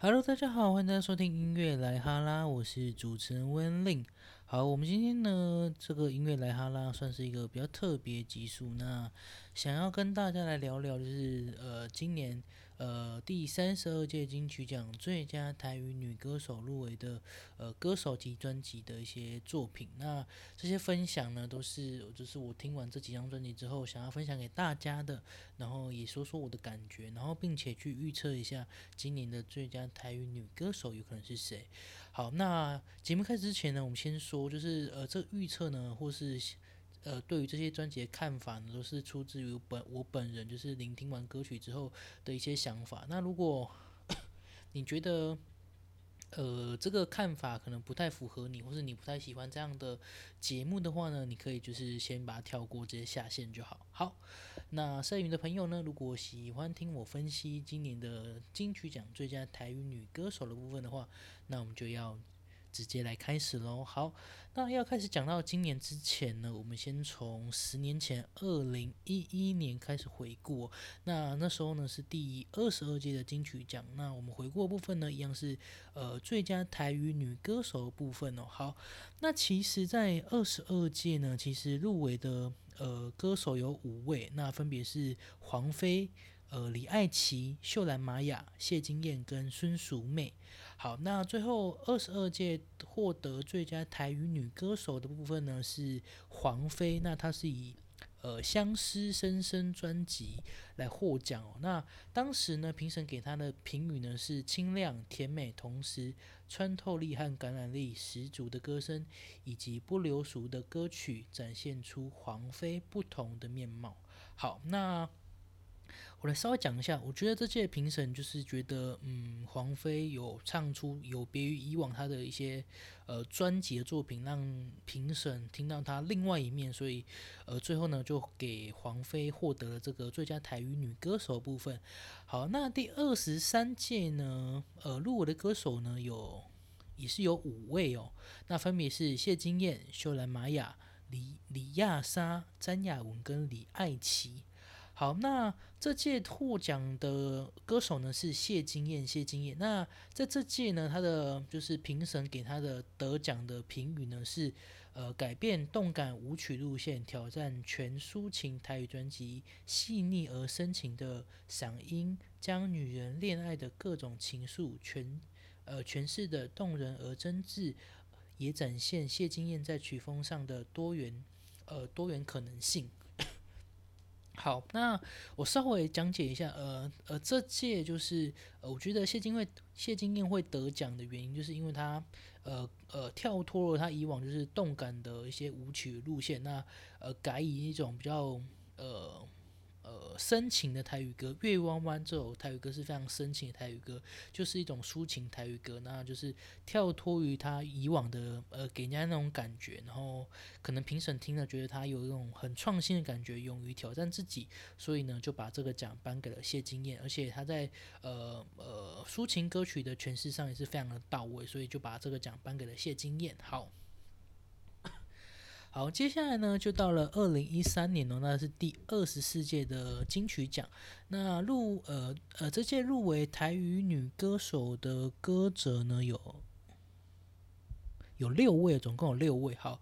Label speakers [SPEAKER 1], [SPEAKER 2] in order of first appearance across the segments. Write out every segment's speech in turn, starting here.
[SPEAKER 1] Hello，大家好，欢迎大家收听音乐来哈拉，我是主持人温令。好，我们今天呢，这个音乐来哈拉算是一个比较特别集数，那想要跟大家来聊聊，就是呃，今年。呃，第三十二届金曲奖最佳台语女歌手入围的呃歌手及专辑的一些作品，那这些分享呢，都是就是我听完这几张专辑之后，想要分享给大家的，然后也说说我的感觉，然后并且去预测一下今年的最佳台语女歌手有可能是谁。好，那节目开始之前呢，我们先说，就是呃，这预测呢，或是。呃，对于这些专辑的看法呢，都是出自于本我本人，就是聆听完歌曲之后的一些想法。那如果 你觉得呃这个看法可能不太符合你，或是你不太喜欢这样的节目的话呢，你可以就是先把它跳过，直接下线就好。好，那摄影的朋友呢，如果喜欢听我分析今年的金曲奖最佳台语女歌手的部分的话，那我们就要。直接来开始喽。好，那要开始讲到今年之前呢，我们先从十年前二零一一年开始回顾。那那时候呢是第二十二届的金曲奖。那我们回顾的部分呢，一样是呃最佳台语女歌手的部分哦。好，那其实，在二十二届呢，其实入围的呃歌手有五位，那分别是黄飞。呃，李艾琪、秀兰玛雅、谢金燕跟孙淑媚。好，那最后二十二届获得最佳台语女歌手的部分呢，是黄飞。那她是以呃《相思深深》专辑来获奖哦。那当时呢，评审给她的评语呢是清亮甜美，同时穿透力和感染力十足的歌声，以及不流俗的歌曲，展现出黄飞不同的面貌。好，那。我来稍微讲一下，我觉得这届评审就是觉得，嗯，黄飞有唱出有别于以往他的一些呃专辑的作品，让评审听到他另外一面，所以呃最后呢就给黄飞获得了这个最佳台语女歌手部分。好，那第二十三届呢，呃入围的歌手呢有也是有五位哦，那分别是谢金燕、秀兰玛雅、李李亚莎、詹雅文跟李爱琪。好，那这届获奖的歌手呢是谢金燕，谢金燕。那在这届呢，他的就是评审给他的得奖的评语呢是，呃，改变动感舞曲路线，挑战全抒情台语专辑，细腻而深情的嗓音，将女人恋爱的各种情愫全呃诠释的动人而真挚，也展现谢金燕在曲风上的多元呃多元可能性。好，那我稍微讲解一下，呃呃，这届就是呃，我觉得谢金会谢金燕会得奖的原因，就是因为他呃呃跳脱了他以往就是动感的一些舞曲路线，那呃改以一种比较呃。呃，深情的台语歌《月弯弯》这首台语歌是非常深情的台语歌，就是一种抒情台语歌，那就是跳脱于他以往的呃给人家那种感觉，然后可能评审听了觉得他有一种很创新的感觉，勇于挑战自己，所以呢就把这个奖颁给了谢金燕，而且他在呃呃抒情歌曲的诠释上也是非常的到位，所以就把这个奖颁给了谢金燕。好。好，接下来呢，就到了二零一三年哦，那是第二十四届的金曲奖。那入呃呃，这届入围台语女歌手的歌者呢，有有六位，总共有六位。好，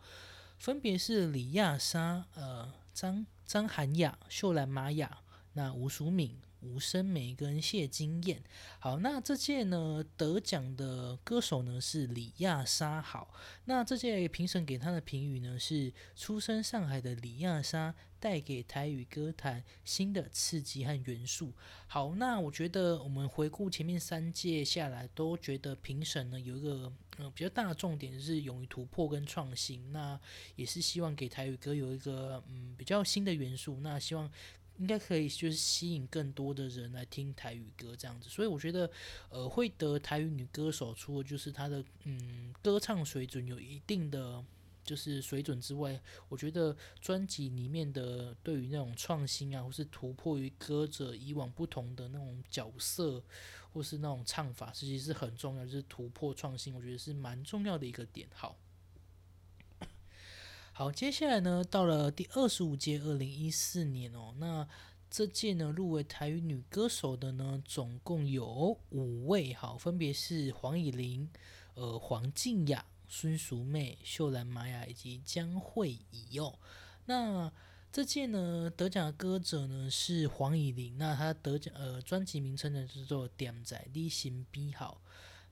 [SPEAKER 1] 分别是李亚莎、呃张张涵雅、秀兰玛雅、那吴淑敏。吴声梅跟谢金燕，好，那这届呢得奖的歌手呢是李亚莎，好，那这届评审给他的评语呢是出生上海的李亚莎带给台语歌坛新的刺激和元素，好，那我觉得我们回顾前面三届下来，都觉得评审呢有一个嗯比较大的重点是勇于突破跟创新，那也是希望给台语歌有一个嗯比较新的元素，那希望。应该可以，就是吸引更多的人来听台语歌这样子，所以我觉得，呃，会得台语女歌手，除了就是她的嗯歌唱水准有一定的就是水准之外，我觉得专辑里面的对于那种创新啊，或是突破于歌者以往不同的那种角色，或是那种唱法，其实是很重要，就是突破创新，我觉得是蛮重要的一个点。好。好，接下来呢，到了第二十五届二零一四年哦，那这届呢入围台语女歌手的呢，总共有五位，好，分别是黄以玲、呃黄静雅、孙淑妹、秀兰玛雅以及江慧仪哦。那这届呢得奖的歌者呢是黄以玲，那她得奖呃专辑名称呢叫做《点仔你心比好》。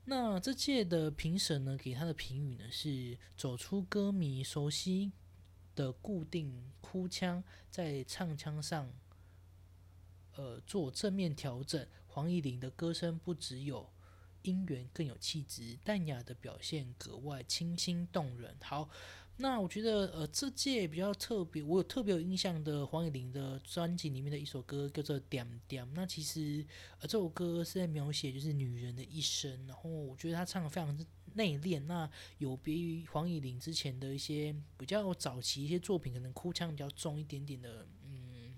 [SPEAKER 1] 那这届的评审呢给他的评语呢是走出歌迷熟悉的固定哭腔，在唱腔上。呃，做正面调整。黄艺玲的歌声不只有音源，更有气质，淡雅的表现格外清新动人。好，那我觉得呃，这届比较特别，我有特别有印象的黄以玲的专辑里面的一首歌叫做《点点》。那其实呃，这首歌是在描写就是女人的一生，然后我觉得她唱的非常之内敛。那有别于黄以玲之前的一些比较早期一些作品，可能哭腔比较重一点点的。嗯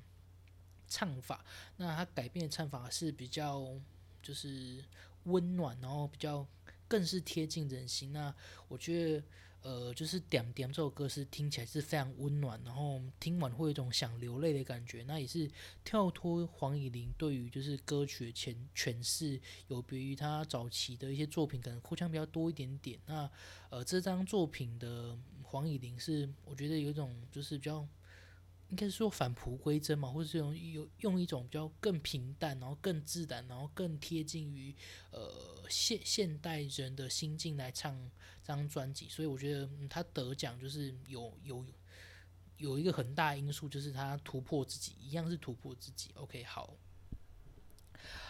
[SPEAKER 1] 唱法，那她改变的唱法是比较就是温暖，然后比较更是贴近人心。那我觉得，呃，就是《点点》这首歌是听起来是非常温暖，然后听完会有一种想流泪的感觉。那也是跳脱黄以玲对于就是歌曲的诠诠释，有别于他早期的一些作品，可能哭腔比较多一点点。那呃，这张作品的黄以玲是我觉得有一种就是比较。应该是说返璞归真嘛，或者是用有用一种比较更平淡，然后更自然，然后更贴近于呃现现代人的心境来唱张专辑，所以我觉得他得奖就是有有有一个很大因素，就是他突破自己，一样是突破自己。OK，好，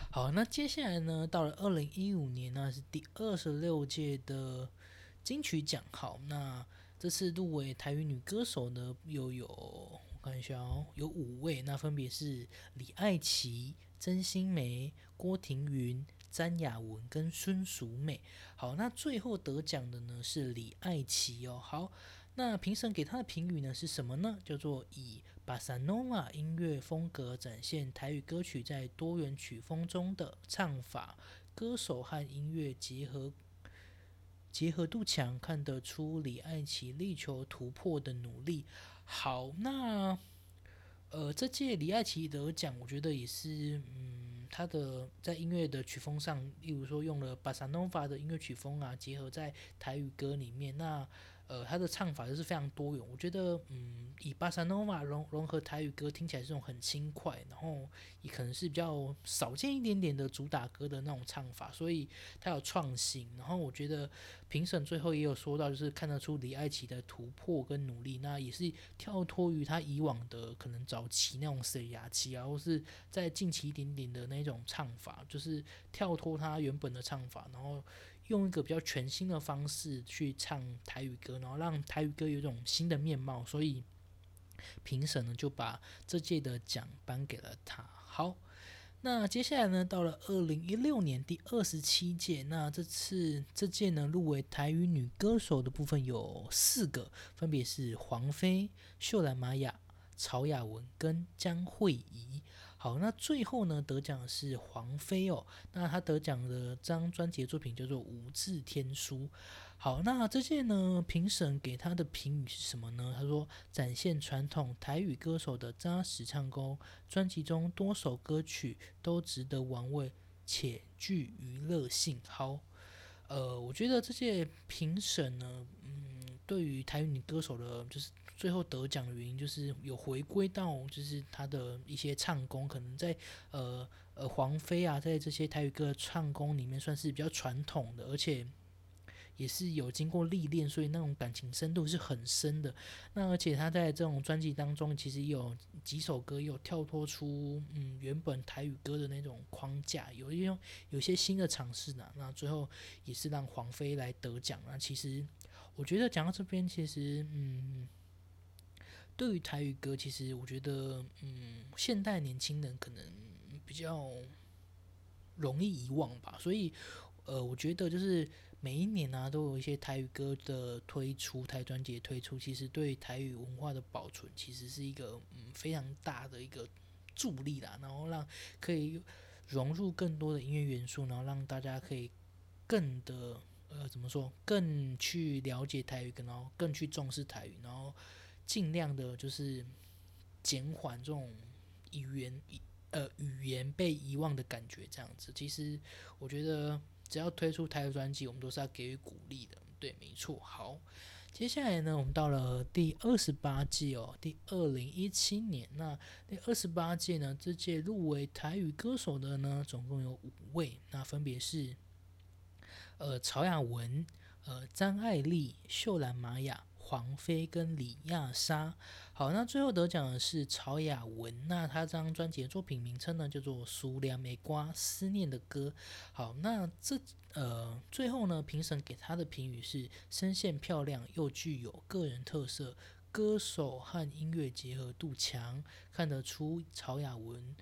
[SPEAKER 1] 好，那接下来呢，到了二零一五年呢，是第二十六届的金曲奖，好，那这次入围台语女歌手呢，又有我。看一下哦，有五位，那分别是李爱琪、曾心梅、郭庭云、詹雅文跟孙淑美。好，那最后得奖的呢是李爱琪哦。好，那评审给他的评语呢是什么呢？叫做以巴萨诺瓦音乐风格展现台语歌曲在多元曲风中的唱法，歌手和音乐结合结合度强，看得出李爱琪力求突破的努力。好，那呃，这届李爱琪得奖，我觉得也是，嗯，他的在音乐的曲风上，例如说用了巴萨诺瓦的音乐曲风啊，结合在台语歌里面，那。呃，他的唱法就是非常多元，我觉得，嗯，以巴萨诺瓦融融合台语歌，听起来是种很轻快，然后也可能是比较少见一点点的主打歌的那种唱法，所以他有创新。然后我觉得评审最后也有说到，就是看得出李爱琪的突破跟努力，那也是跳脱于他以往的可能早期那种水牙期啊，或是在近期一点点的那种唱法，就是跳脱他原本的唱法，然后。用一个比较全新的方式去唱台语歌，然后让台语歌有一种新的面貌，所以评审呢就把这届的奖颁给了他。好，那接下来呢，到了二零一六年第二十七届，那这次这届呢入围台语女歌手的部分有四个，分别是黄飞、秀兰玛雅、曹雅文跟江慧仪。好，那最后呢，得奖的是黄飞哦。那她得奖的这张专辑作品叫做《无字天书》。好，那这届呢，评审给他的评语是什么呢？他说：展现传统台语歌手的扎实唱功，专辑中多首歌曲都值得玩味且具娱乐性。好，呃，我觉得这届评审呢，嗯，对于台语女歌手的，就是。最后得奖的原因就是有回归到，就是他的一些唱功，可能在呃呃黄飞啊，在这些台语歌唱功里面算是比较传统的，而且也是有经过历练，所以那种感情深度是很深的。那而且他在这种专辑当中，其实有几首歌有跳脱出嗯原本台语歌的那种框架，有一种有些新的尝试呢。那最后也是让黄飞来得奖那其实我觉得讲到这边，其实嗯。对于台语歌，其实我觉得，嗯，现代年轻人可能比较容易遗忘吧。所以，呃，我觉得就是每一年呢，都有一些台语歌的推出，台专辑推出，其实对台语文化的保存，其实是一个嗯非常大的一个助力啦。然后让可以融入更多的音乐元素，然后让大家可以更的呃怎么说，更去了解台语，然后更去重视台语，然后。尽量的，就是减缓这种语言呃语言被遗忘的感觉这样子。其实我觉得只要推出台语专辑，我们都是要给予鼓励的。对，没错。好，接下来呢，我们到了第二十八届哦，第二零一七年。那第二十八届呢，这届入围台语歌手的呢，总共有五位，那分别是呃曹雅文、呃张爱丽、秀兰玛雅。黄飞跟李亚莎，好，那最后得奖的是曹雅文，那他这张专辑的作品名称呢叫做《苏良梅瓜思念的歌》。好，那这呃最后呢，评审给他的评语是声线漂亮又具有个人特色，歌手和音乐结合度强，看得出曹雅文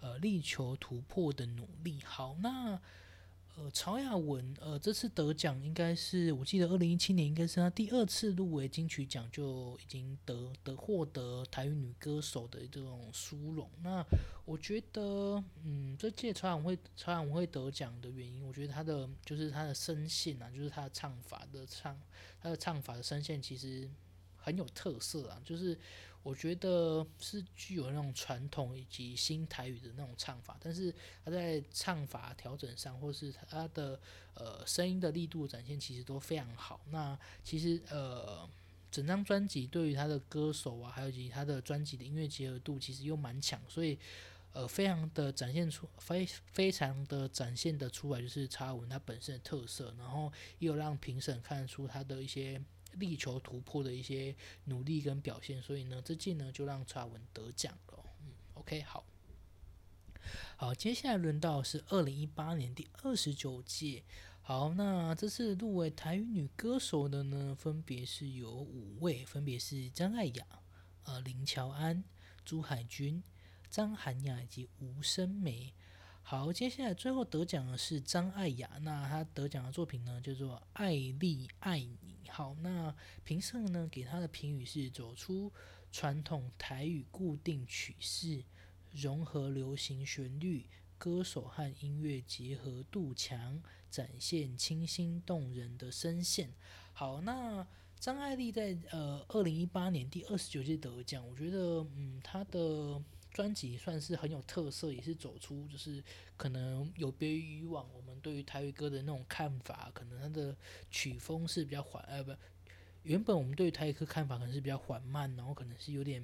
[SPEAKER 1] 呃力求突破的努力。好，那。呃，曹雅文，呃，这次得奖应该是，我记得二零一七年应该是他第二次入围金曲奖就已经得得获得台语女歌手的这种殊荣。那我觉得，嗯，这届曹雅文会曹雅文会得奖的原因，我觉得他的就是他的声线啊，就是他的唱法的唱，他的唱法的声线其实很有特色啊，就是。我觉得是具有那种传统以及新台语的那种唱法，但是他在唱法调整上，或是他的呃声音的力度展现，其实都非常好。那其实呃整张专辑对于他的歌手啊，还有以及他的专辑的音乐结合度，其实又蛮强，所以呃非常的展现出非非常的展现的出来，就是查文他本身的特色，然后也有让评审看出他的一些。力求突破的一些努力跟表现，所以呢，这届呢就让蔡文得奖了。嗯，OK，好，好，接下来轮到是二零一八年第二十九届。好，那这次入围台语女歌手的呢，分别是有五位，分别是张爱雅、呃林乔安、朱海军、张涵雅以及吴声梅。好，接下来最后得奖的是张艾雅，那她得奖的作品呢叫做《爱丽爱你》。好，那评审呢给她的评语是走出传统台语固定曲式，融合流行旋律，歌手和音乐结合度强，展现清新动人的声线。好，那张爱丽在呃二零一八年第二十九届得奖，我觉得嗯她的。专辑算是很有特色，也是走出就是可能有别于以往我们对于台语歌的那种看法，可能它的曲风是比较缓，呃不，原本我们对于台语歌看法可能是比较缓慢，然后可能是有点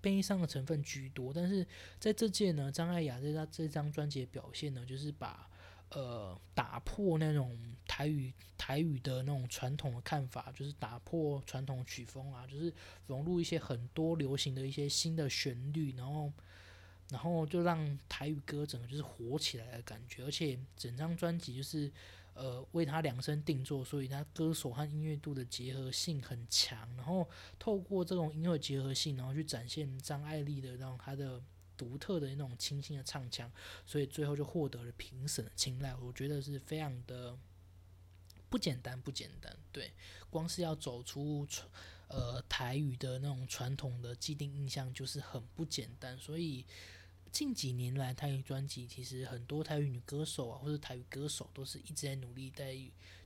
[SPEAKER 1] 悲伤的成分居多，但是在这届呢，张艾雅在他这张专辑的表现呢，就是把。呃，打破那种台语台语的那种传统的看法，就是打破传统曲风啊，就是融入一些很多流行的一些新的旋律，然后，然后就让台语歌整个就是火起来的感觉。而且整张专辑就是呃为他量身定做，所以他歌手和音乐度的结合性很强。然后透过这种音乐结合性，然后去展现张爱丽的让他的。独特的那种清新的唱腔，所以最后就获得了评审的青睐。我觉得是非常的不简单，不简单。对，光是要走出呃台语的那种传统的既定印象，就是很不简单。所以近几年来，台语专辑其实很多台语女歌手啊，或者台语歌手，都是一直在努力在。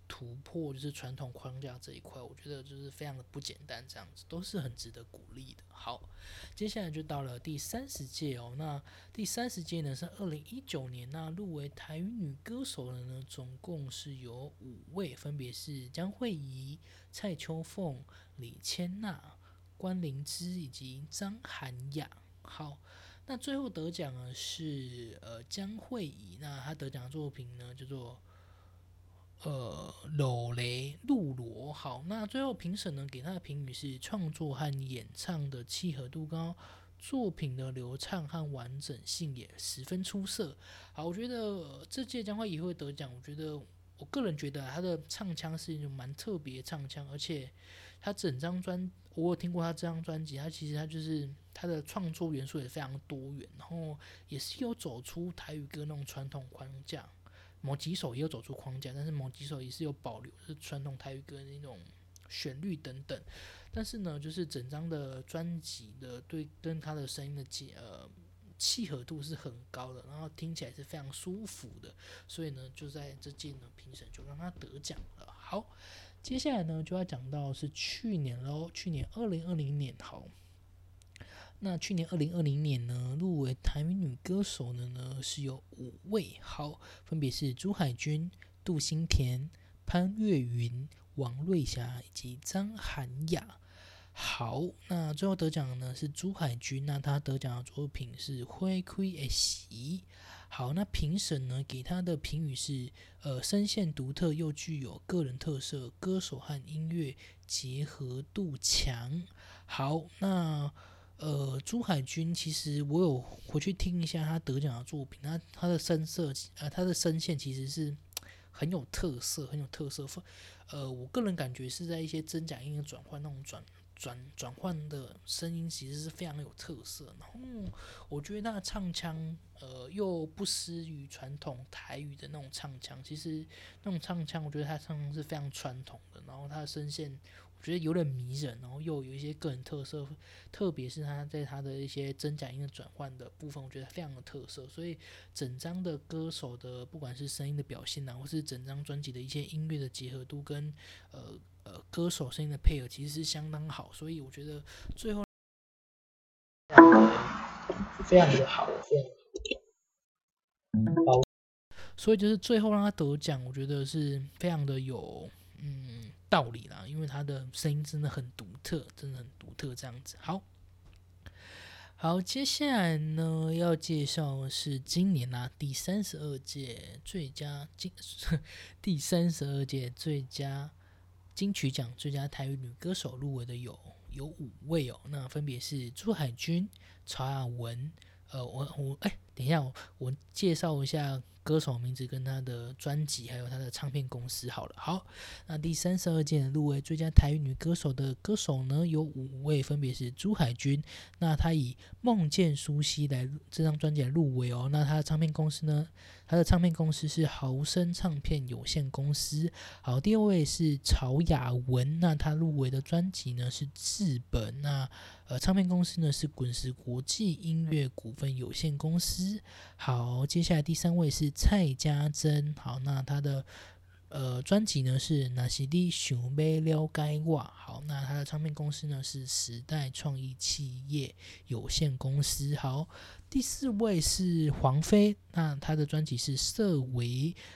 [SPEAKER 1] 突破就是传统框架这一块，我觉得就是非常的不简单，这样子都是很值得鼓励的。好，接下来就到了第三十届哦。那第三十届呢是二零一九年，那入围台语女歌手的呢总共是有五位，分别是江慧仪、蔡秋凤、李千娜、关灵芝以及张涵雅。好，那最后得奖的是呃江慧仪，那她得奖的作品呢叫做。呃，罗雷露罗好，那最后评审呢给他的评语是创作和演唱的契合度高，作品的流畅和完整性也十分出色。好，我觉得这届将会也会得奖。我觉得我个人觉得他的唱腔是一种蛮特别唱腔，而且他整张专我有听过他这张专辑，他其实他就是他的创作元素也非常多元，然后也是有走出台语歌那种传统框架。某几首也有走出框架，但是某几首也是有保留，是传统台语歌那种旋律等等。但是呢，就是整张的专辑的对跟他的声音的结呃契合度是很高的，然后听起来是非常舒服的。所以呢，就在这届呢，评审就让他得奖了。好，接下来呢就要讲到是去年喽，去年二零二零年好。那去年二零二零年呢，入围台语女歌手的呢是有五位，好，分别是朱海军、杜新田、潘越云、王瑞霞以及张涵雅。好，那最后得奖的呢是朱海军，那他得奖的作品是《灰灰的喜》。好，那评审呢给他的评语是：呃，声线独特又具有个人特色，歌手和音乐结合度强。好，那呃，朱海军其实我有回去听一下他得奖的作品，那他的声色呃，他的声线其实是很有特色，很有特色。呃，我个人感觉是在一些真假音的转换那种转。转转换的声音其实是非常有特色，然后我觉得他的唱腔，呃，又不失于传统台语的那种唱腔。其实那种唱腔，我觉得他唱是非常传统的，然后他的声线，觉得有点迷人，然后又有一些个人特色，特别是他在他的一些真假音的转换的部分，我觉得非常的特色。所以整张的歌手的不管是声音的表现啊，或是整张专辑的一些音乐的结合度跟呃。呃，歌手声音的配合其实是相当好，所以我觉得最后非常的好，非常好，所以就是最后让他得奖，我觉得是非常的有嗯道理啦，因为他的声音真的很独特，真的很独特这样子。好，好，接下来呢要介绍是今年啊第三十二届最佳金 第三十二届最佳。金曲奖最佳台语女歌手入围的有有五位哦，那分别是朱海军、曹雅文，呃，我我哎，等一下，我介绍一下。歌手名字跟他的专辑，还有他的唱片公司。好了，好，那第三十二届入围最佳台语女歌手的歌手呢，有五位，分别是朱海军。那他以《梦见苏西》来这张专辑来入围哦。那他的唱片公司呢？他的唱片公司是豪生唱片有限公司。好，第二位是曹雅文。那他入围的专辑呢是《日本》。那呃，唱片公司呢是滚石国际音乐股份有限公司。好，接下来第三位是蔡家珍。好，那他的呃专辑呢是《那些的想要了解我》。好，那他的唱片公司呢是时代创意企业有限公司。好，第四位是黄飞。那他的专辑是《色维》。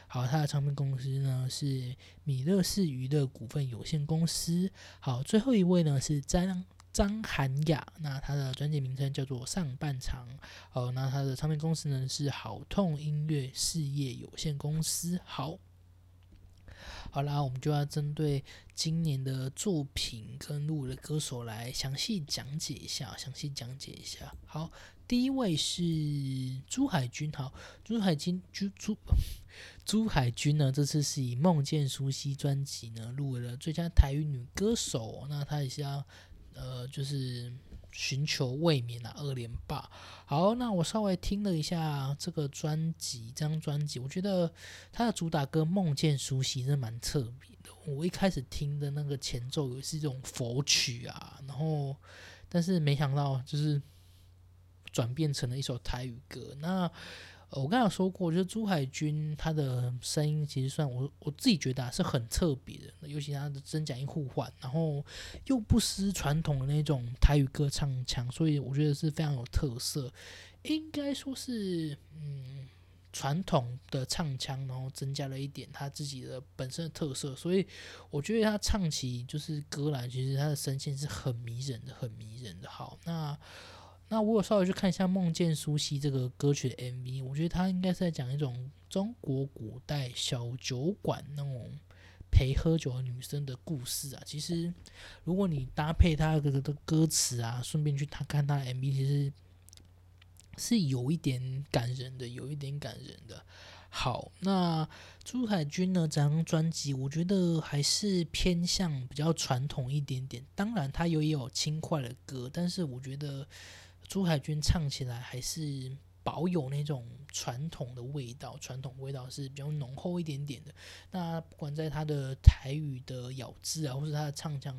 [SPEAKER 1] 好，他的唱片公司呢是米勒士娱乐股份有限公司。好，最后一位呢是张。张涵雅，那他的专辑名称叫做《上半场》哦，那他的唱片公司呢是好痛音乐事业有限公司。好，好啦，我们就要针对今年的作品跟录的歌手来详细讲解一下，详细讲解一下。好，第一位是朱海军，好，朱海军，朱朱 朱海军呢，这次是以《梦见苏西》专辑呢入围了最佳台语女歌手，那他也是要。呃，就是寻求卫冕啊，二连霸。好，那我稍微听了一下这个专辑，这张专辑，我觉得他的主打歌《梦见熟悉》是蛮特别的。我一开始听的那个前奏也是一种佛曲啊，然后，但是没想到就是转变成了一首台语歌。那我刚才说过，就是朱海军他的声音其实算我我自己觉得啊是很特别的，尤其他的真假音互换，然后又不失传统的那种台语歌唱腔，所以我觉得是非常有特色。应该说是嗯传统的唱腔，然后增加了一点他自己的本身的特色，所以我觉得他唱起就是歌来，其实他的声线是很迷人的，很迷人的。好，那。那我有稍微去看一下《梦见苏西》这个歌曲的 MV，我觉得他应该是在讲一种中国古代小酒馆那种陪喝酒的女生的故事啊。其实，如果你搭配他的的歌词啊，顺便去他看他 MV，其实是有一点感人的，有一点感人的。好，那朱海军呢？这张专辑我觉得还是偏向比较传统一点点。当然，他有也有轻快的歌，但是我觉得。朱海军唱起来还是保有那种传统的味道，传统味道是比较浓厚一点点的。那不管在他的台语的咬字啊，或者他的唱腔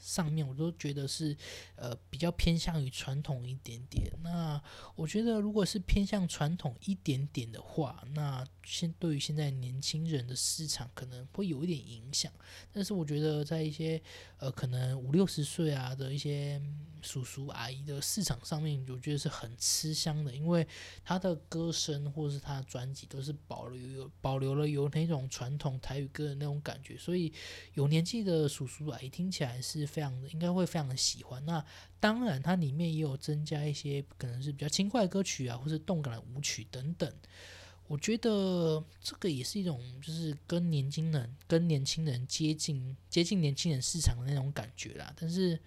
[SPEAKER 1] 上面，我都觉得是呃比较偏向于传统一点点。那我觉得如果是偏向传统一点点的话，那现对于现在年轻人的市场可能会有一点影响。但是我觉得在一些呃可能五六十岁啊的一些叔叔阿姨的市场上面，我觉得是很吃香的，因为他的歌声或是他的专辑都是保留有保留了有那种传统台语歌的那种感觉，所以有年纪的叔叔阿姨听起来是非常，应该会非常的喜欢。那当然，它里面也有增加一些可能是比较轻快的歌曲啊，或是动感的舞曲等等。我觉得这个也是一种，就是跟年轻人、跟年轻人接近、接近年轻人市场的那种感觉啦。但是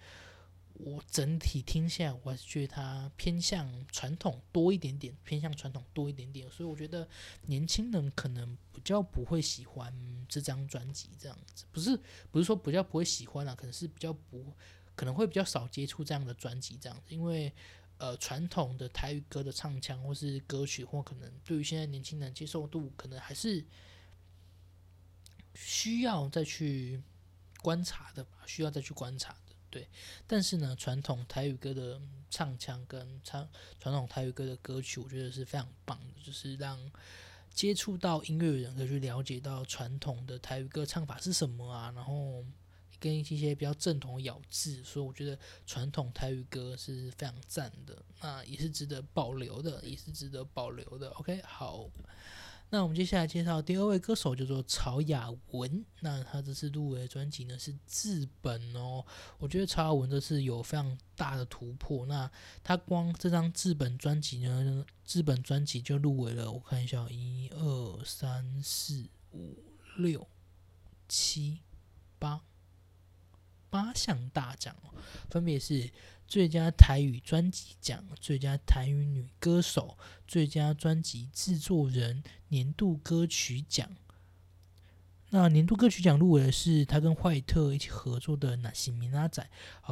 [SPEAKER 1] 我整体听下来，我还是觉得它偏向传统多一点点，偏向传统多一点点。所以我觉得年轻人可能比较不会喜欢这张专辑这样子，不是不是说比较不会喜欢啊，可能是比较不可能会比较少接触这样的专辑这样子，因为。呃，传统的台语歌的唱腔，或是歌曲，或可能对于现在年轻人接受度，可能还是需要再去观察的吧，需要再去观察。对，但是呢，传统台语歌的唱腔跟唱传统台语歌的歌曲，我觉得是非常棒的，就是让接触到音乐的人可以去了解到传统的台语歌唱法是什么啊，然后。跟一些比较正统的咬字，所以我觉得传统台语歌是非常赞的，那也是值得保留的，也是值得保留的。OK，好，那我们接下来介绍第二位歌手，叫做曹雅文。那他这次入围的专辑呢是《至本》哦，我觉得曹雅文这次有非常大的突破。那他光这张《至本》专辑呢，《至本》专辑就入围了，我看一下，一二三四五六七八。八项大奖，分别是最佳台语专辑奖、最佳台语女歌手、最佳专辑制作人、年度歌曲奖。那年度歌曲奖入围的是他跟坏特一起合作的《那些米拉仔》，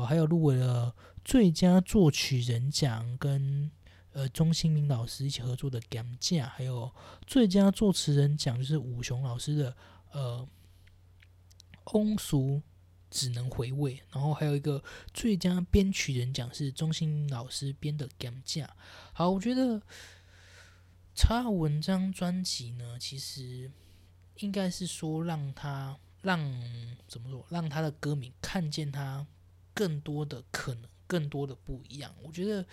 [SPEAKER 1] 哦，还有入围了最佳作曲人奖跟呃钟兴民老师一起合作的《感价》，还有最佳作词人奖就是武雄老师的呃《翁俗》。只能回味，然后还有一个最佳编曲人奖是钟心老师编的《gam 架》。好，我觉得查文章专辑呢，其实应该是说让他让怎么说，让他的歌迷看见他更多的可能，更多的不一样。我觉得，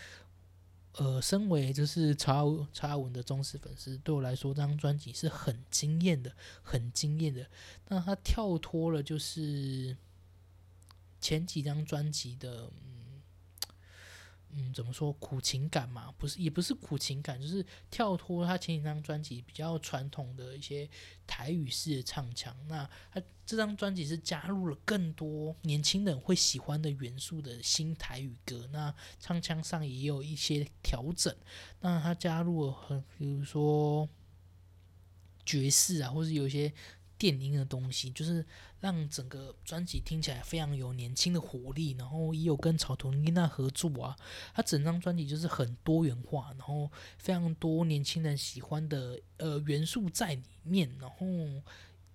[SPEAKER 1] 呃，身为就是查查文的忠实粉丝，对我来说，这张专辑是很惊艳的，很惊艳的。那他跳脱了，就是。前几张专辑的，嗯嗯，怎么说苦情感嘛？不是，也不是苦情感，就是跳脱他前几张专辑比较传统的一些台语式的唱腔。那他这张专辑是加入了更多年轻人会喜欢的元素的新台语歌。那唱腔上也有一些调整。那他加入了很，比如说爵士啊，或是有一些。电音的东西，就是让整个专辑听起来非常有年轻的活力，然后也有跟草图妮娜合作啊，他整张专辑就是很多元化，然后非常多年轻人喜欢的呃元素在里面，然后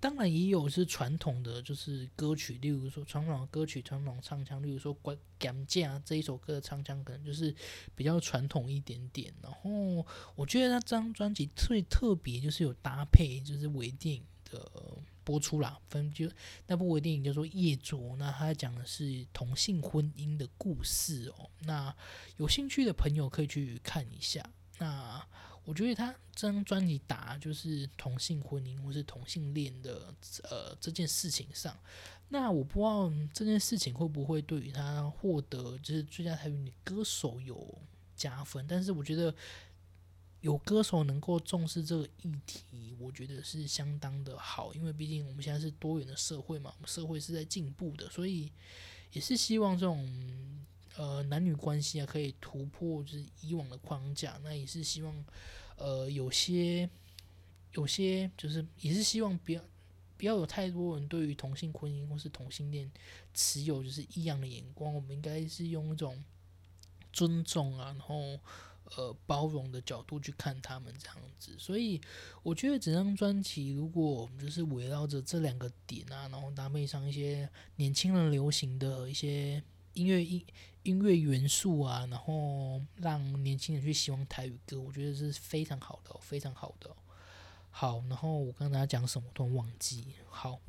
[SPEAKER 1] 当然也有是传统的就是歌曲，例如说传统的歌曲、传统唱腔，例如说《关感架》这一首歌的唱腔可能就是比较传统一点点，然后我觉得他这张专辑最特别就是有搭配就是微电影。呃，播出啦，分就那部微电影叫做《夜作》，那它讲的是同性婚姻的故事哦。那有兴趣的朋友可以去看一下。那我觉得他这张专辑打就是同性婚姻或是同性恋的呃这件事情上，那我不知道这件事情会不会对于他获得就是最佳台语女歌手有加分，但是我觉得。有歌手能够重视这个议题，我觉得是相当的好，因为毕竟我们现在是多元的社会嘛，我们社会是在进步的，所以也是希望这种呃男女关系啊可以突破就是以往的框架，那也是希望呃有些有些就是也是希望不要不要有太多人对于同性婚姻或是同性恋持有就是异样的眼光，我们应该是用一种尊重啊，然后。呃包容的角度去看他们这样子。所以我觉得整张专辑，如果我们就是围绕着这两个点啊，然后搭配上一些年轻人流行的一些音乐音音乐元素啊，然后让年轻人去喜欢台语歌，我觉得是非常好的，非常好的。好，然后我刚才讲什么都忘记。好，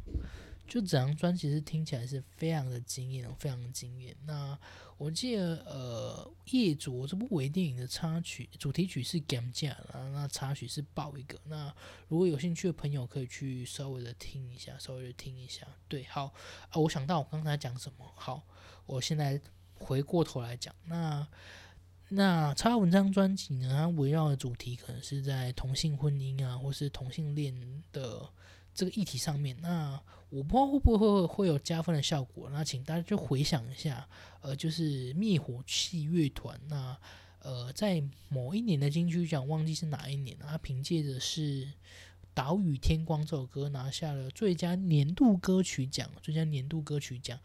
[SPEAKER 1] 就整张专辑是听起来是非常的惊艳，非常的惊艳。那我记得，呃，夜卓这部微电影的插曲主题曲是《Gam 架》，然后那插曲是爆一个。那如果有兴趣的朋友可以去稍微的听一下，稍微的听一下。对，好啊，我想到我刚才讲什么。好，我现在回过头来讲那。那插文章专辑呢？它围绕的主题可能是在同性婚姻啊，或是同性恋的这个议题上面。那我不知道会不会会有加分的效果。那请大家就回想一下，呃，就是灭火器乐团。那呃，在某一年的金曲奖，忘记是哪一年，他凭借的是《岛屿天光》这首歌拿下了最佳年度歌曲奖，最佳年度歌曲奖。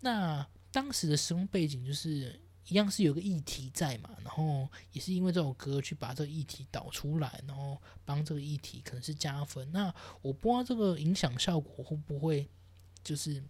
[SPEAKER 1] 那当时的时空背景就是。一样是有个议题在嘛，然后也是因为这首歌去把这个议题导出来，然后帮这个议题可能是加分。那我不知道这个影响效果会不会就是。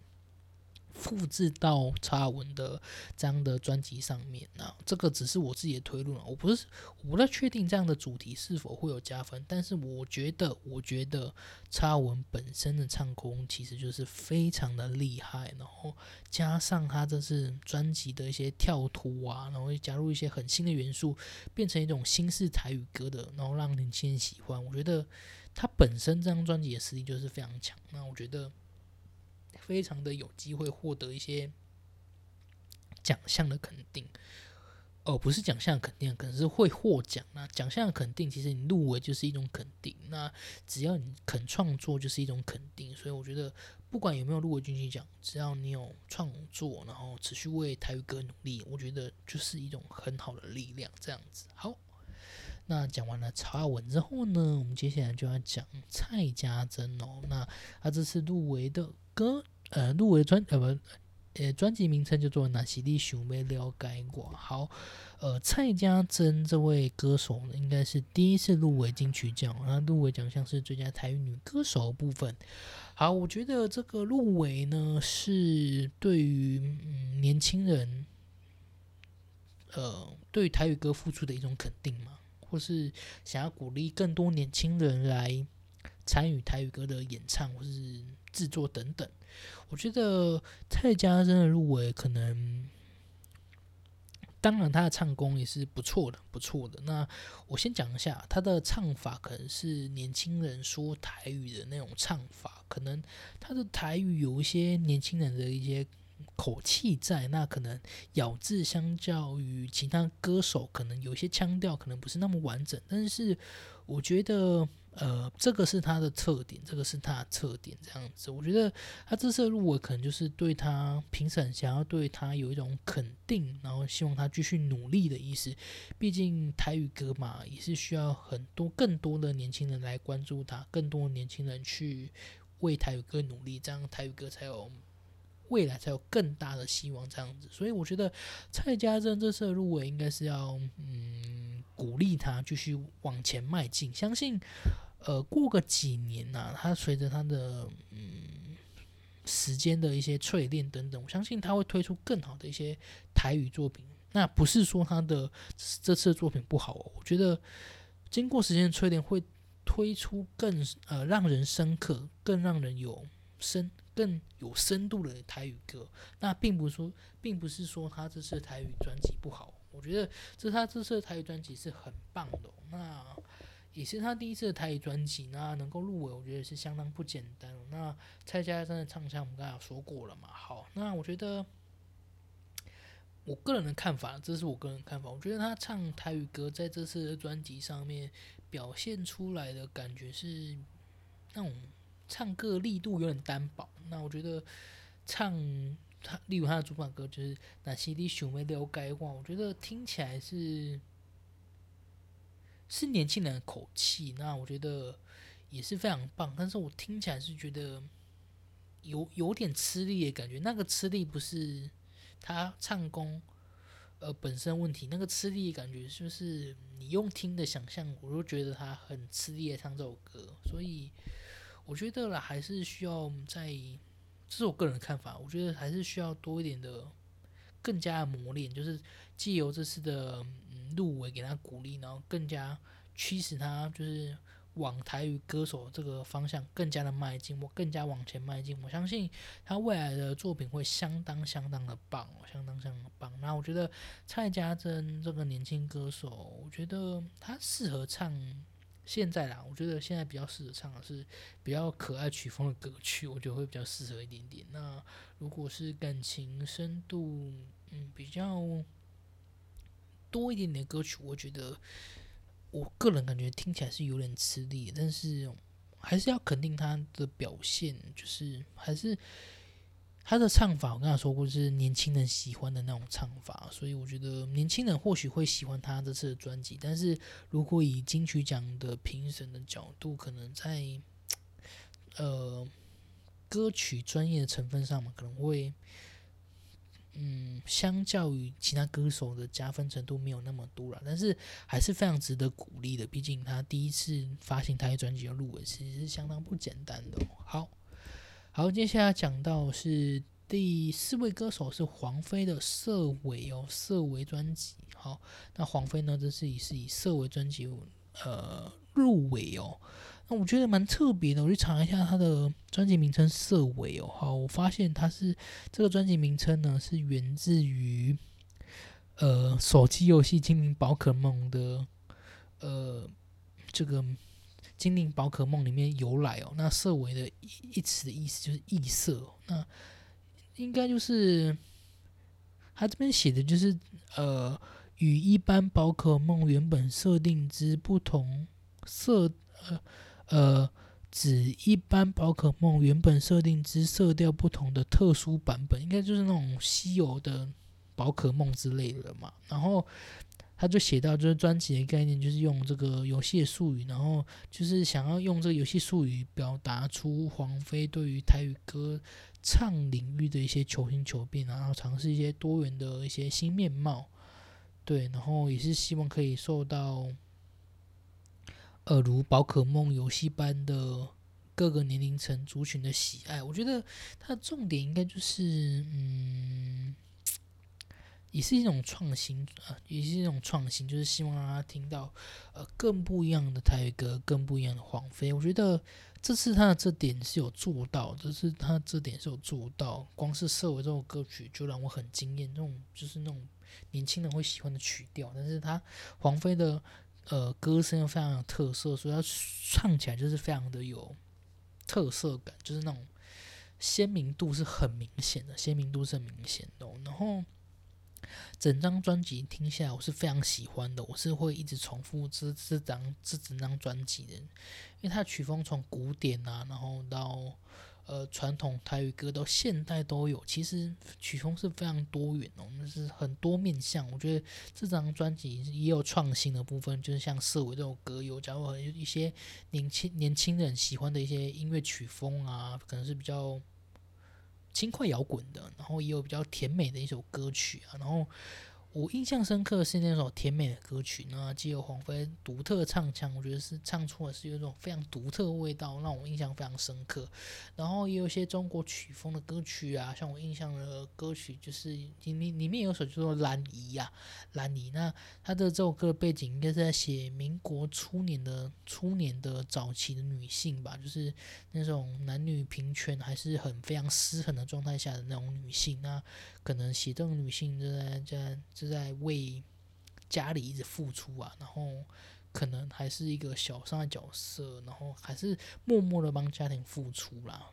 [SPEAKER 1] 复制到查文的这样的专辑上面，那这个只是我自己的推论我不是我不太确定这样的主题是否会有加分，但是我觉得，我觉得查文本身的唱功其实就是非常的厉害，然后加上他这是专辑的一些跳图啊，然后加入一些很新的元素，变成一种新式台语歌的，然后让年轻人喜欢。我觉得他本身这张专辑的实力就是非常强，那我觉得。非常的有机会获得一些奖项的肯定，哦，不是奖项肯定，可能是会获奖。那奖项肯定，其实你入围就是一种肯定。那只要你肯创作，就是一种肯定。所以我觉得，不管有没有入围金曲奖，只要你有创作，然后持续为台语歌努力，我觉得就是一种很好的力量。这样子，好。那讲完了曹雅文之后呢，我们接下来就要讲蔡家珍哦。那他这次入围的歌。呃，入围专呃不，呃专辑名称叫做《那西你想要了解我》。好，呃，蔡家珍这位歌手呢，应该是第一次入围金曲奖，那入围奖项是最佳台语女歌手部分。好，我觉得这个入围呢，是对于嗯年轻人，呃，对台语歌付出的一种肯定嘛，或是想要鼓励更多年轻人来参与台语歌的演唱或是制作等等。我觉得蔡家真的入围可能，当然他的唱功也是不错的，不错的。那我先讲一下他的唱法，可能是年轻人说台语的那种唱法，可能他的台语有一些年轻人的一些口气在，那可能咬字相较于其他歌手，可能有些腔调可能不是那么完整，但是我觉得。呃，这个是他的特点，这个是他的特点，这样子，我觉得他这次入围可能就是对他评审想要对他有一种肯定，然后希望他继续努力的意思。毕竟台语歌嘛，也是需要很多更多的年轻人来关注他，更多年轻人去为台语歌努力，这样台语歌才有未来，才有更大的希望，这样子。所以我觉得蔡家珍这次入围应该是要嗯鼓励他继续往前迈进，相信。呃，过个几年呐，他随着他的嗯时间的一些淬炼等等，我相信他会推出更好的一些台语作品。那不是说他的这次的作品不好哦，我觉得经过时间的淬炼，会推出更呃让人深刻、更让人有深、更有深度的台语歌。那并不是说，并不是说他这次台语专辑不好，我觉得这他这次台语专辑是很棒的。那也是他第一次的台语专辑，那能够入围，我觉得是相当不简单。那蔡家真的唱腔，我们刚才有说过了嘛？好，那我觉得我个人的看法，这是我个人的看法，我觉得他唱台语歌在这次的专辑上面表现出来的感觉是那种唱歌力度有点单薄。那我觉得唱他，例如他的主打歌就是《那些你想要了解我》，我觉得听起来是。是年轻人的口气，那我觉得也是非常棒。但是我听起来是觉得有有点吃力的感觉。那个吃力不是他唱功呃本身问题，那个吃力的感觉就是你用听的想象，我都觉得他很吃力的唱这首歌，所以我觉得啦，还是需要在，这是我个人的看法，我觉得还是需要多一点的更加的磨练，就是借由这次的入围给他鼓励，然后更加驱使他就是。往台语歌手这个方向更加的迈进，我更加往前迈进。我相信他未来的作品会相当相当的棒，相当相当的棒。那我觉得蔡家珍这个年轻歌手，我觉得他适合唱现在啦。我觉得现在比较适合唱的是比较可爱曲风的歌曲，我觉得会比较适合一点点。那如果是感情深度嗯比较多一点点歌曲，我觉得。我个人感觉听起来是有点吃力，但是还是要肯定他的表现，就是还是他的唱法。我刚才说过是年轻人喜欢的那种唱法，所以我觉得年轻人或许会喜欢他这次的专辑。但是如果以金曲奖的评审的角度，可能在呃歌曲专业的成分上嘛，可能会。嗯，相较于其他歌手的加分程度没有那么多了，但是还是非常值得鼓励的。毕竟他第一次发行台语专辑要入围，其实是相当不简单的。好，好，接下来讲到是第四位歌手是黄飞的《色尾》哦，《色尾》专辑。好，那黄飞呢，这是以是以《色尾》专辑呃入围哦。那我觉得蛮特别的，我去查一下他的专辑名称“色尾”哦。好，我发现他是这个专辑名称呢，是源自于呃手机游戏《精灵宝可梦》的呃这个《精灵宝可梦》里面由来哦。那“色尾”的一词的意思就是异色，那应该就是他这边写的就是呃与一般宝可梦原本设定之不同色呃。呃，指一般宝可梦原本设定之色调不同的特殊版本，应该就是那种稀有的宝可梦之类的嘛。然后他就写到，就是专辑的概念就是用这个游戏的术语，然后就是想要用这个游戏术语表达出黄飞对于台语歌唱领域的一些求新求变，然后尝试一些多元的一些新面貌。对，然后也是希望可以受到。呃，如宝可梦游戏般的各个年龄层族群的喜爱，我觉得它的重点应该就是，嗯，也是一种创新啊，也是一种创新，就是希望让他听到呃更不一样的台语歌，更不一样的黄飞。我觉得这次他的这点是有做到，这次他这点是有做到。光是《社会》这首歌曲就让我很惊艳，这种就是那种年轻人会喜欢的曲调，但是他黄飞的。呃，歌声又非常有特色，所以他唱起来就是非常的有特色感，就是那种鲜明度是很明显的，鲜明度是很明显的。然后整张专辑听下来，我是非常喜欢的，我是会一直重复这这张这整张专辑的，因为它的曲风从古典啊，然后到。呃，传统台语歌到现代都有，其实曲风是非常多元哦，那是很多面向。我觉得这张专辑也有创新的部分，就是像《色尾》这首歌，有加入一些年轻年轻人喜欢的一些音乐曲风啊，可能是比较轻快摇滚的，然后也有比较甜美的一首歌曲啊，然后。我印象深刻的是那首甜美的歌曲，那既有黄飞独特唱腔，我觉得是唱出的是有一种非常独特味道，让我印象非常深刻。然后也有一些中国曲风的歌曲啊，像我印象的歌曲就是里里面有首叫做《兰姨》呀，《兰姨》。那他的这首歌的背景应该是在写民国初年的初年的早期的女性吧，就是那种男女平权还是很非常失衡的状态下的那种女性。那可能写这种女性正在在正。在为家里一直付出啊，然后可能还是一个小三的角色，然后还是默默的帮家庭付出啦。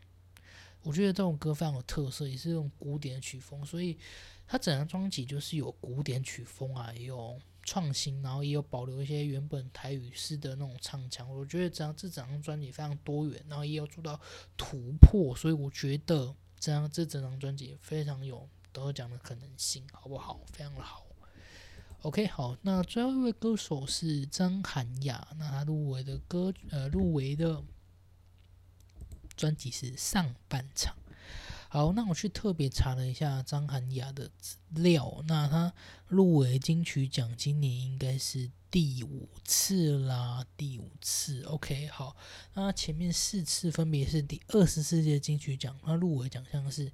[SPEAKER 1] 我觉得这种歌非常有特色，也是这种古典曲风，所以它整张专辑就是有古典曲风啊，也有创新，然后也有保留一些原本台语式的那种唱腔。我觉得这张这整张专辑非常多元，然后也有做到突破，所以我觉得这张这整张专辑非常有都有讲的可能性，好不好？非常的好。OK，好，那最后一位歌手是张涵雅，那他入围的歌，呃，入围的专辑是上半场。好，那我去特别查了一下张涵雅的资料，那她入围金曲奖今年应该是第五次啦，第五次。OK，好，那前面四次分别是第二十四届金曲奖，她入围奖项是。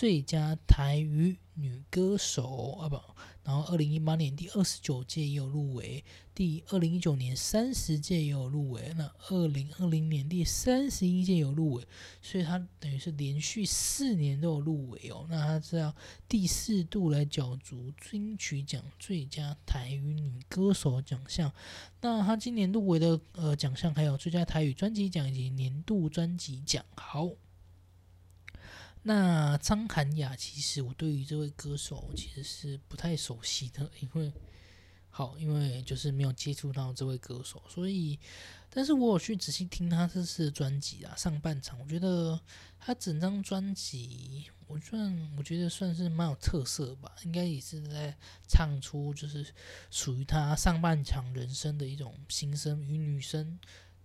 [SPEAKER 1] 最佳台语女歌手啊不，然后二零一八年第二十九届也有入围，第二零一九年三十届也有入围，那二零二零年第三十一届有入围，所以她等于是连续四年都有入围哦。那她是要第四度来角逐金曲奖最佳台语女歌手奖项。那她今年入围的呃奖项还有最佳台语专辑奖以及年度专辑奖。好。那张涵雅，其实我对于这位歌手其实是不太熟悉的，因为好，因为就是没有接触到这位歌手，所以，但是我有去仔细听他这次的专辑啊，上半场，我觉得他整张专辑，我算我觉得算是蛮有特色吧，应该也是在唱出就是属于他上半场人生的一种心声与女生。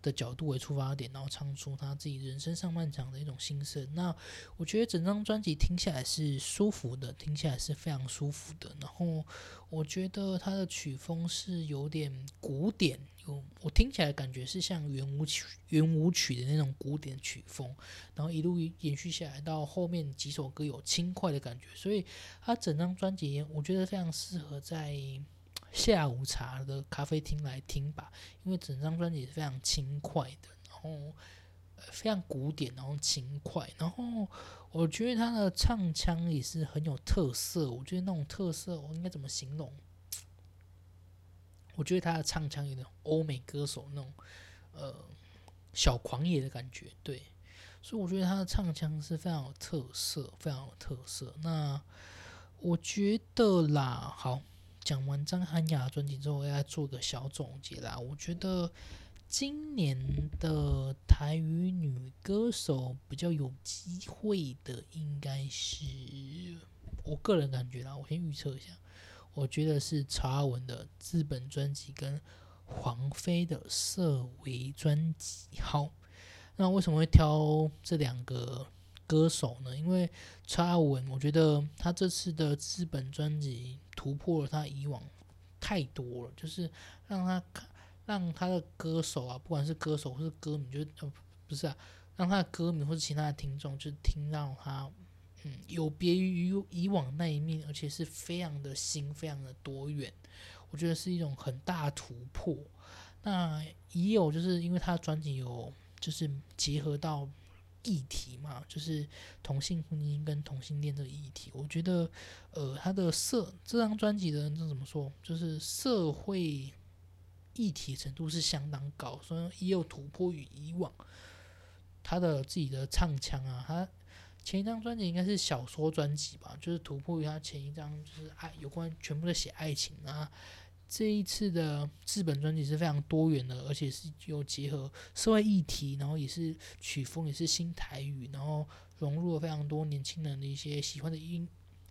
[SPEAKER 1] 的角度为出发点，然后唱出他自己人生上半场的一种心声。那我觉得整张专辑听起来是舒服的，听起来是非常舒服的。然后我觉得他的曲风是有点古典，有我听起来感觉是像圆舞曲、圆舞曲的那种古典曲风。然后一路延续下来到后面几首歌有轻快的感觉，所以他整张专辑我觉得非常适合在。下午茶的咖啡厅来听吧，因为整张专辑是非常轻快的，然后非常古典，然后轻快，然后我觉得他的唱腔也是很有特色。我觉得那种特色，我应该怎么形容？我觉得他的唱腔有点欧美歌手那种呃小狂野的感觉，对，所以我觉得他的唱腔是非常有特色，非常有特色。那我觉得啦，好。讲完张涵雅专辑之后，我要做个小总结啦。我觉得今年的台语女歌手比较有机会的，应该是我个人感觉啦。我先预测一下，我觉得是曹阿文的资本专辑跟黄飞的色为专辑。好，那为什么会挑这两个？歌手呢？因为查阿文，我觉得他这次的资本专辑突破了他以往太多了，就是让他，让他的歌手啊，不管是歌手或是歌迷，就呃不是啊，让他的歌迷或是其他的听众，就听到他，嗯，有别于以往那一面，而且是非常的新，非常的多元，我觉得是一种很大突破。那也有就是因为他的专辑有就是结合到。议题嘛，就是同性婚姻跟同性恋这个议题。我觉得，呃，他的社这张专辑的这怎么说，就是社会议题程度是相当高，所以也有突破于以往。他的自己的唱腔啊，他前一张专辑应该是小说专辑吧，就是突破于他前一张就是爱有关全部的写爱情啊。这一次的日本专辑是非常多元的，而且是有结合社会议题，然后也是曲风也是新台语，然后融入了非常多年轻人的一些喜欢的音、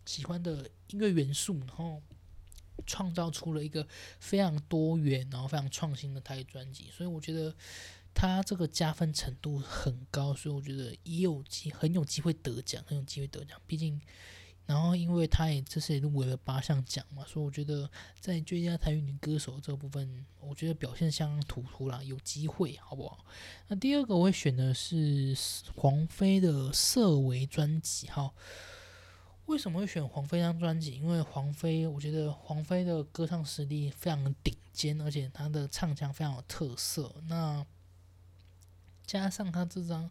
[SPEAKER 1] 喜欢的音乐元素，然后创造出了一个非常多元、然后非常创新的台语专辑。所以我觉得他这个加分程度很高，所以我觉得也有机很有机会得奖，很有机会得奖。毕竟。然后，因为他也这次也入围了八项奖嘛，所以我觉得在最佳台语女歌手这部分，我觉得表现相当突出啦，有机会，好不好？那第二个我会选的是黄飞的《色维》专辑，哈。为什么会选黄飞这张专辑？因为黄飞，我觉得黄飞的歌唱实力非常顶尖，而且他的唱腔非常有特色。那加上他这张，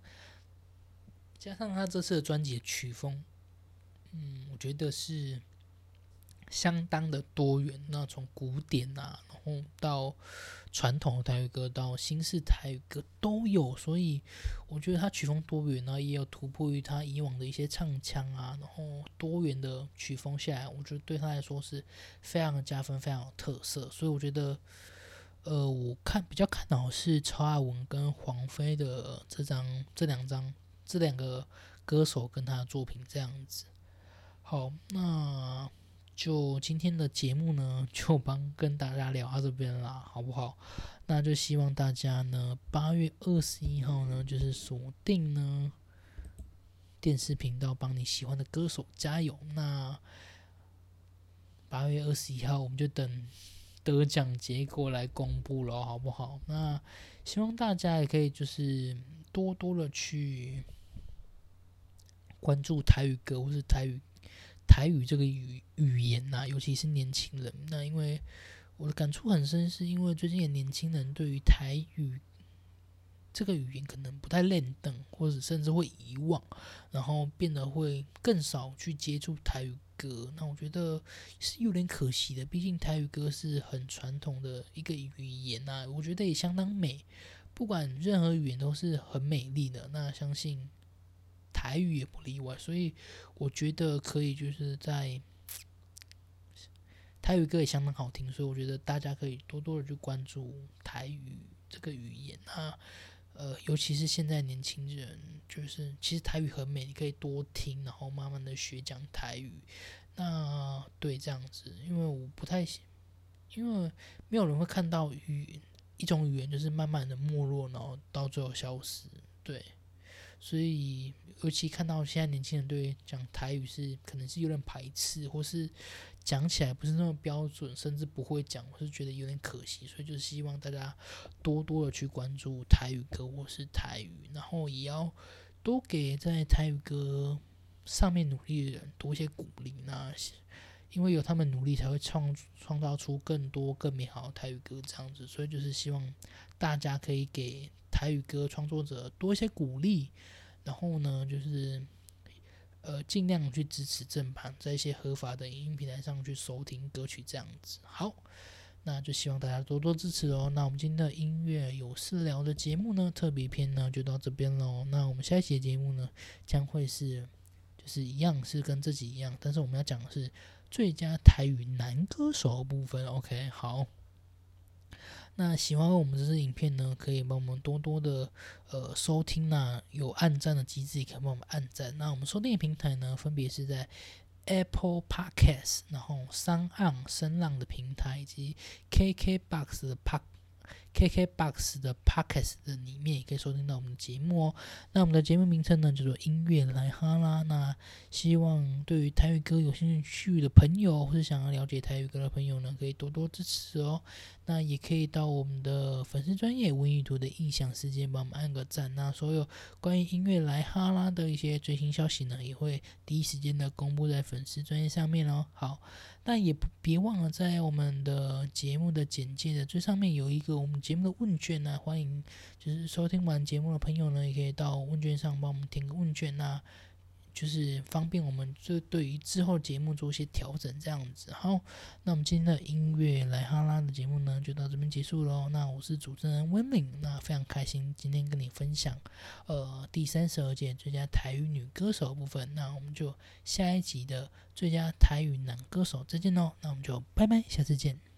[SPEAKER 1] 加上他这次的专辑曲风。嗯，我觉得是相当的多元。那从古典啊，然后到传统的台语歌，到新式台语歌都有。所以我觉得他曲风多元呢，也有突破于他以往的一些唱腔啊，然后多元的曲风下来，我觉得对他来说是非常加分，非常有特色。所以我觉得，呃，我看比较看好是曹雅文跟黄飞的这张、这两张、这两个歌手跟他的作品这样子。好，那就今天的节目呢，就帮跟大家聊到这边啦，好不好？那就希望大家呢，八月二十一号呢，就是锁定呢电视频道帮你喜欢的歌手加油。那八月二十一号，我们就等得奖结果来公布了，好不好？那希望大家也可以就是多多的去关注台语歌或是台语台语这个语语言呐，尤其是年轻人。那因为我的感触很深，是因为最近的年轻人对于台语这个语言可能不太练等，或者甚至会遗忘，然后变得会更少去接触台语歌。那我觉得是有点可惜的，毕竟台语歌是很传统的一个语言呐，我觉得也相当美。不管任何语言都是很美丽的，那相信台语也不例外。所以我觉得可以就是在。台语歌也相当好听，所以我觉得大家可以多多的去关注台语这个语言啊，呃，尤其是现在年轻人，就是其实台语很美，你可以多听，然后慢慢的学讲台语。那对这样子，因为我不太，因为没有人会看到语一种语言就是慢慢的没落，然后到最后消失。对，所以尤其看到现在年轻人对讲台语是可能是有点排斥，或是。讲起来不是那么标准，甚至不会讲，我是觉得有点可惜，所以就是希望大家多多的去关注台语歌或是台语，然后也要多给在台语歌上面努力的人多一些鼓励。那些因为有他们努力，才会创创造出更多更美好的台语歌这样子，所以就是希望大家可以给台语歌创作者多一些鼓励，然后呢，就是。呃，尽量去支持正版，在一些合法的影音平台上去收听歌曲，这样子。好，那就希望大家多多支持哦。那我们今天的音乐有事聊的节目呢，特别篇呢就到这边喽。那我们下一期的节目呢，将会是就是一样是跟这集一样，但是我们要讲的是最佳台语男歌手部分。OK，好。那喜欢我们这支影片呢，可以帮我们多多的呃收听呐，有按赞的机制也可以帮我们按赞。那我们收听的平台呢，分别是在 Apple Podcast，然后三岸声浪的平台以及 KKBox 的 Pod。KKBOX 的 Podcast 的里面也可以收听到我们的节目哦。那我们的节目名称呢叫做音乐来哈啦。那希望对于台语歌有兴趣的朋友，或是想要了解台语歌的朋友呢，可以多多支持哦。那也可以到我们的粉丝专业文艺图的印象世界帮我们按个赞。那所有关于音乐来哈啦的一些最新消息呢，也会第一时间的公布在粉丝专业上面哦。好。那也不别忘了，在我们的节目的简介的最上面有一个我们节目的问卷呢，欢迎就是收听完节目的朋友呢，也可以到问卷上帮我们填个问卷呐。就是方便我们就对于之后节目做一些调整，这样子。好，那我们今天的音乐来哈拉的节目呢，就到这边结束喽。那我是主持人温敏，那非常开心今天跟你分享呃第三十二届最佳台语女歌手部分。那我们就下一集的最佳台语男歌手再见喽。那我们就拜拜，下次见。